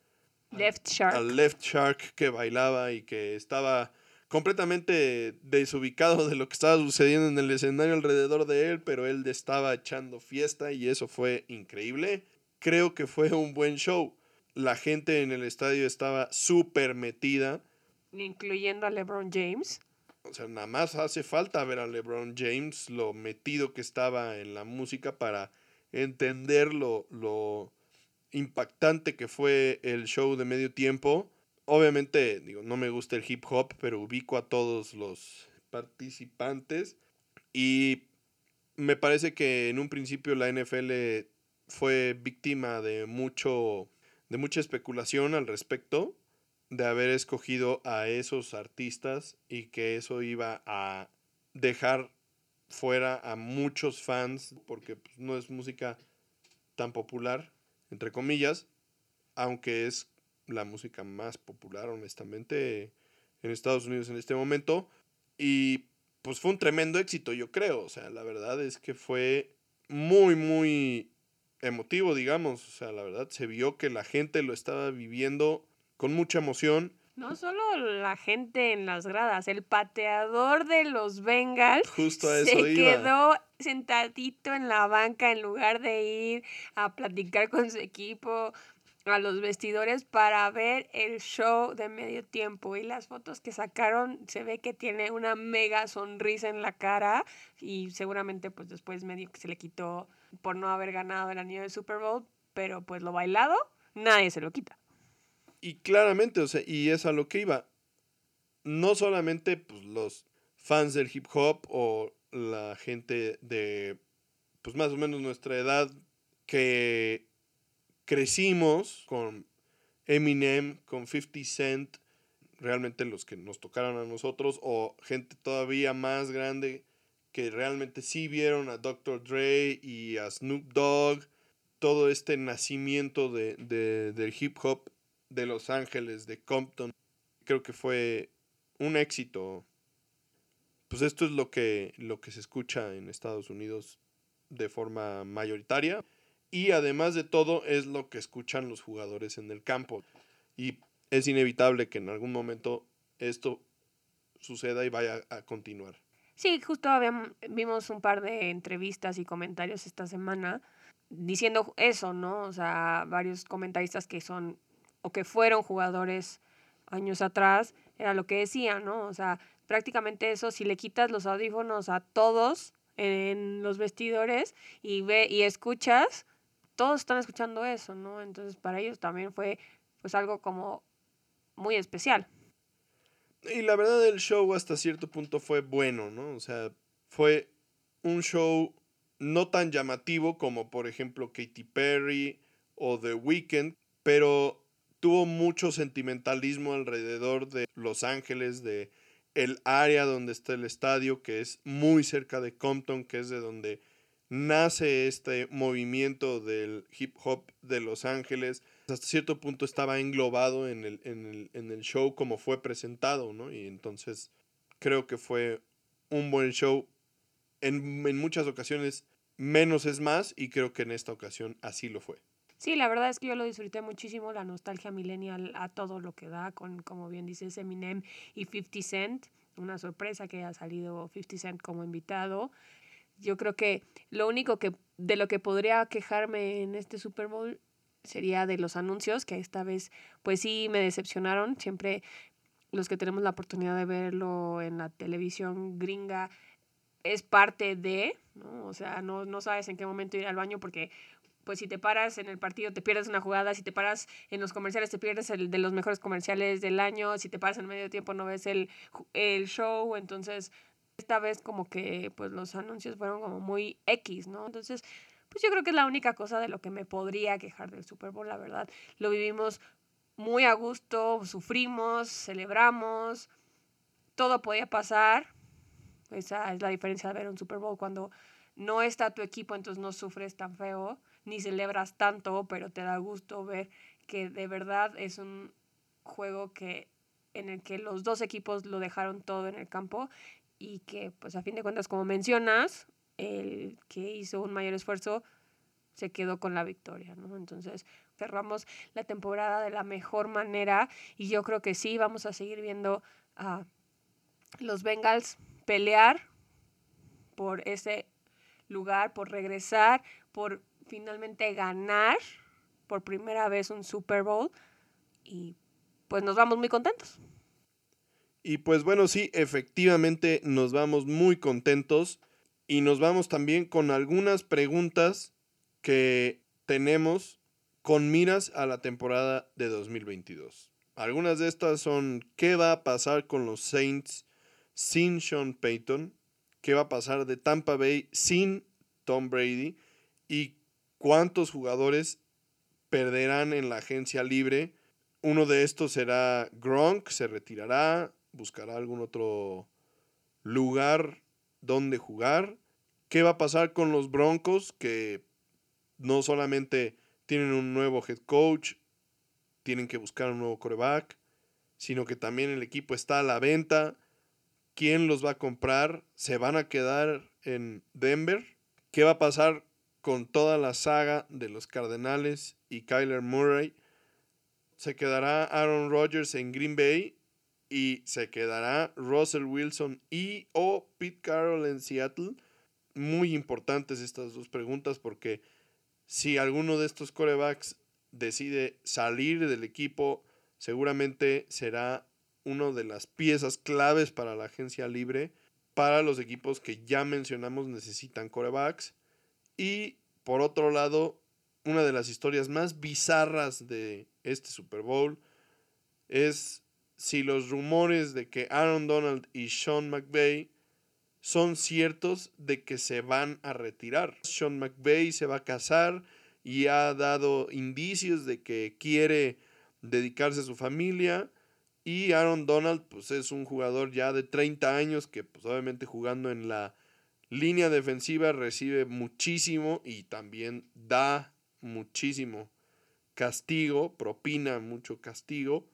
Left Shark. al Left Shark que bailaba y que estaba completamente desubicado de lo que estaba sucediendo en el escenario alrededor de él, pero él estaba echando fiesta y eso fue increíble. Creo que fue un buen show. La gente en el estadio estaba súper metida. Incluyendo a LeBron James. O sea, nada más hace falta ver a LeBron James, lo metido que estaba en la música para entender lo, lo impactante que fue el show de medio tiempo. Obviamente, digo, no me gusta el hip hop, pero ubico a todos los participantes. Y me parece que en un principio la NFL fue víctima de mucho de mucha especulación al respecto de haber escogido a esos artistas y que eso iba a dejar fuera a muchos fans porque pues, no es música tan popular, entre comillas, aunque es la música más popular, honestamente, en Estados Unidos en este momento. Y pues fue un tremendo éxito, yo creo. O sea, la verdad es que fue muy, muy emotivo, digamos. O sea, la verdad se vio que la gente lo estaba viviendo con mucha emoción. No solo la gente en las gradas, el pateador de los Bengals Justo a eso se iba. quedó sentadito en la banca en lugar de ir a platicar con su equipo. a los vestidores para ver el show de medio tiempo y las fotos que sacaron se ve que tiene una mega sonrisa en la cara y seguramente pues después medio que se le quitó por no haber ganado el anillo de Super Bowl, pero pues lo bailado nadie se lo quita. Y claramente, o sea, y es a lo que iba. No solamente pues, los fans del hip hop o la gente de pues más o menos nuestra edad que crecimos con Eminem, con 50 Cent, realmente los que nos tocaron a nosotros, o gente todavía más grande que realmente sí vieron a Dr. Dre y a Snoop Dogg, todo este nacimiento de, del hip hop de Los Ángeles, de Compton, creo que fue un éxito. Pues esto es lo que, lo que se escucha en Estados Unidos de forma mayoritaria y además de todo es lo que escuchan los jugadores en el campo. Y es inevitable que en algún momento esto suceda y vaya a continuar. Sí, justo vimos un par de entrevistas y comentarios esta semana diciendo eso, ¿no? O sea, varios comentaristas que son o que fueron jugadores años atrás, era lo que decían, ¿no? O sea, prácticamente eso, si le quitas los audífonos a todos en los vestidores y ve y escuchas, todos están escuchando eso, ¿no? Entonces para ellos también fue pues algo como muy especial. Y la verdad el show hasta cierto punto fue bueno, ¿no? O sea, fue un show no tan llamativo como por ejemplo Katy Perry o The Weeknd, pero tuvo mucho sentimentalismo alrededor de Los Ángeles, de el área donde está el estadio, que es muy cerca de Compton, que es de donde nace este movimiento del hip hop de Los Ángeles. Hasta cierto punto estaba englobado en el, en el, show como fue presentado, ¿no? Y entonces creo que fue un buen show. En, en muchas ocasiones menos es más y creo que en esta ocasión así lo fue. Sí, la verdad es que yo lo disfruté muchísimo, la nostalgia millennial a todo lo que da, con, como bien dices, Eminem y 50 Cent. Una sorpresa que haya salido 50 Cent como invitado. Yo creo que lo único que de lo que podría quejarme en este Super Bowl sería de los anuncios, que esta vez pues sí me decepcionaron. Siempre los que tenemos la oportunidad de verlo en la televisión gringa es parte de, ¿no? O sea, no, no sabes en qué momento ir al baño porque pues si te paras en el partido te pierdes una jugada, si te paras en los comerciales te pierdes el de los mejores comerciales del año, si te paras en medio tiempo no ves el, el show, entonces esta vez como que pues los anuncios fueron como muy X, ¿no? Entonces, pues yo creo que es la única cosa de lo que me podría quejar del Super Bowl, la verdad. Lo vivimos muy a gusto, sufrimos, celebramos, todo podía pasar. Esa es la diferencia de ver un Super Bowl cuando no está tu equipo, entonces no sufres tan feo, ni celebras tanto, pero te da gusto ver que de verdad es un juego que en el que los dos equipos lo dejaron todo en el campo y que pues a fin de cuentas como mencionas, el que hizo un mayor esfuerzo se quedó con la victoria, ¿no? Entonces cerramos la temporada de la mejor manera y yo creo que sí vamos a seguir viendo a los Bengals pelear por ese lugar, por regresar, por finalmente ganar por primera vez un Super Bowl y pues nos vamos muy contentos. Y pues bueno, sí, efectivamente nos vamos muy contentos y nos vamos también con algunas preguntas que tenemos con miras a la temporada de 2022. Algunas de estas son ¿qué va a pasar con los Saints sin Sean Payton? ¿Qué va a pasar de Tampa Bay sin Tom Brady? ¿Y cuántos jugadores perderán en la agencia libre? Uno de estos será Gronk, se retirará, buscará algún otro lugar donde jugar. ¿Qué va a pasar con los Broncos que no solamente tienen un nuevo head coach, tienen que buscar un nuevo coreback, sino que también el equipo está a la venta? ¿Quién los va a comprar? ¿Se van a quedar en Denver? ¿Qué va a pasar con toda la saga de los Cardenales y Kyler Murray? ¿Se quedará Aaron Rodgers en Green Bay y se quedará Russell Wilson y o Pete Carroll en Seattle. Muy importantes estas dos preguntas porque si alguno de estos corebacks decide salir del equipo, seguramente será una de las piezas claves para la agencia libre, para los equipos que ya mencionamos necesitan corebacks. Y por otro lado, una de las historias más bizarras de este Super Bowl es si los rumores de que Aaron Donald y Sean McVay son ciertos de que se van a retirar. Sean McVay se va a casar y ha dado indicios de que quiere dedicarse a su familia. Y Aaron Donald, pues es un jugador ya de 30 años que, pues obviamente jugando en la línea defensiva recibe muchísimo y también da muchísimo castigo, propina mucho castigo,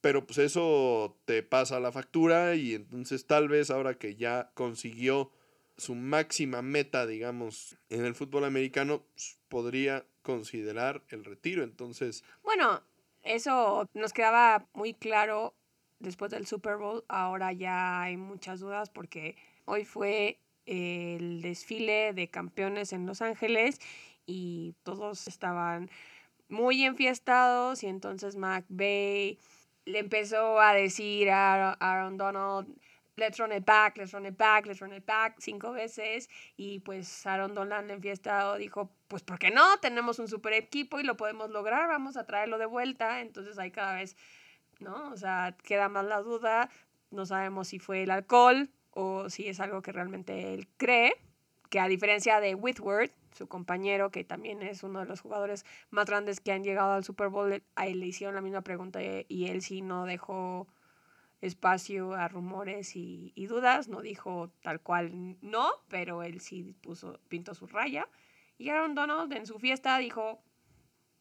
pero pues eso te pasa la factura y entonces tal vez ahora que ya consiguió su máxima meta, digamos, en el fútbol americano, pues, podría considerar el retiro. Entonces... Bueno, eso nos quedaba muy claro después del Super Bowl. Ahora ya hay muchas dudas porque hoy fue el desfile de campeones en Los Ángeles y todos estaban muy enfiestados y entonces McVeigh le empezó a decir a Aaron Donald, let's run it back, let's run it back, let's run it back, cinco veces. Y pues Aaron Donald enfiestado dijo, pues ¿por qué no? Tenemos un super equipo y lo podemos lograr, vamos a traerlo de vuelta. Entonces ahí cada vez, ¿no? O sea, queda más la duda, no sabemos si fue el alcohol o si es algo que realmente él cree, que a diferencia de Whitworth, su compañero, que también es uno de los jugadores más grandes que han llegado al Super Bowl, a él le hicieron la misma pregunta y él sí no dejó espacio a rumores y, dudas, no dijo tal cual no, pero él sí puso, pintó su raya. Y Aaron Donald en su fiesta dijo,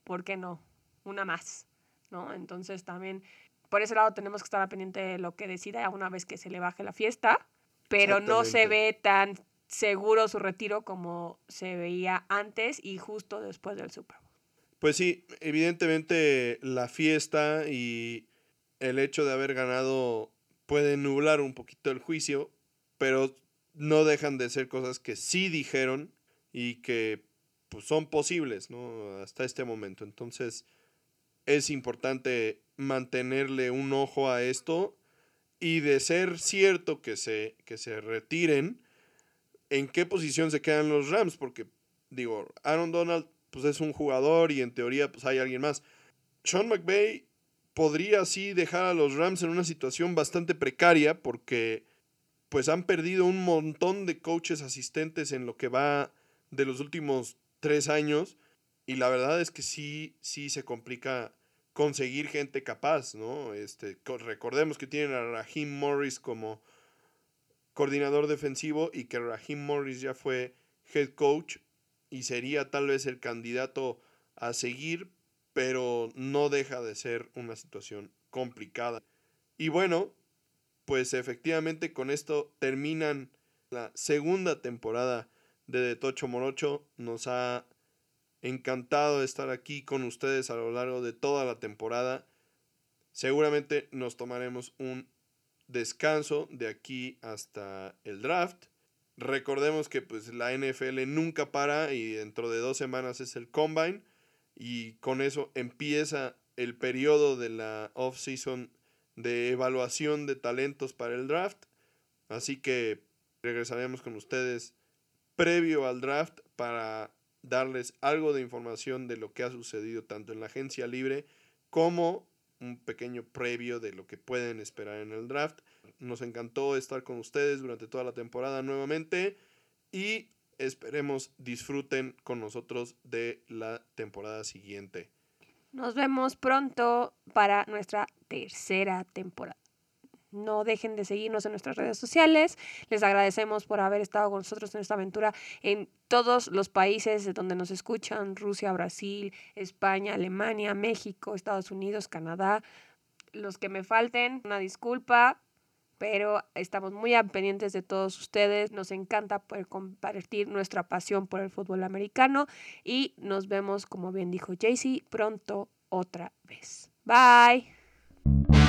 ¿por qué no? Una más, ¿no? Entonces también por ese lado tenemos que estar pendiente de lo que decida una vez que se le baje la fiesta, pero no se ve tan seguro su retiro como se veía antes y justo después del Super Bowl. Pues sí, evidentemente la fiesta y el hecho de haber ganado puede nublar un poquito el juicio, pero no dejan de ser cosas que sí dijeron y que pues, son posibles, ¿no? Hasta este momento. Entonces, es importante mantenerle un ojo a esto y de ser cierto que se, que se retiren, en qué posición se quedan los Rams, porque digo, Aaron Donald pues es un jugador y en teoría pues hay alguien más. Sean McVay podría así dejar a los Rams en una situación bastante precaria porque pues han perdido un montón de coaches asistentes en lo que va de los últimos tres años y la verdad es que sí, sí se complica conseguir gente capaz, ¿no? Este, recordemos que tienen a Raheem Morris como coordinador defensivo y que Raheem Morris ya fue head coach y sería tal vez el candidato a seguir, pero no deja de ser una situación complicada. Y bueno, pues efectivamente con esto terminan la segunda temporada de De Tocho Morocho. Nos ha encantado estar aquí con ustedes a lo largo de toda la temporada. Seguramente nos tomaremos un descanso de aquí hasta el draft. Recordemos que pues la NFL nunca para y dentro de dos semanas es el combine y con eso empieza el periodo de la off-season de evaluación de talentos para el draft. Así que regresaremos con ustedes previo al draft para darles algo de información de lo que ha sucedido tanto en la agencia libre como un pequeño previo de lo que pueden esperar en el draft. Nos encantó estar con ustedes durante toda la temporada nuevamente y esperemos disfruten con nosotros de la temporada siguiente. Nos vemos pronto para nuestra tercera temporada. No dejen de seguirnos en nuestras redes sociales. Les agradecemos por haber estado con nosotros en esta aventura en todos los países de donde nos escuchan, Rusia, Brasil, España, Alemania, México, Estados Unidos, Canadá. Los que me falten, una disculpa, pero estamos muy pendientes de todos ustedes. Nos encanta poder compartir nuestra pasión por el fútbol americano y nos vemos, como bien dijo Jaycee, pronto otra vez. Bye.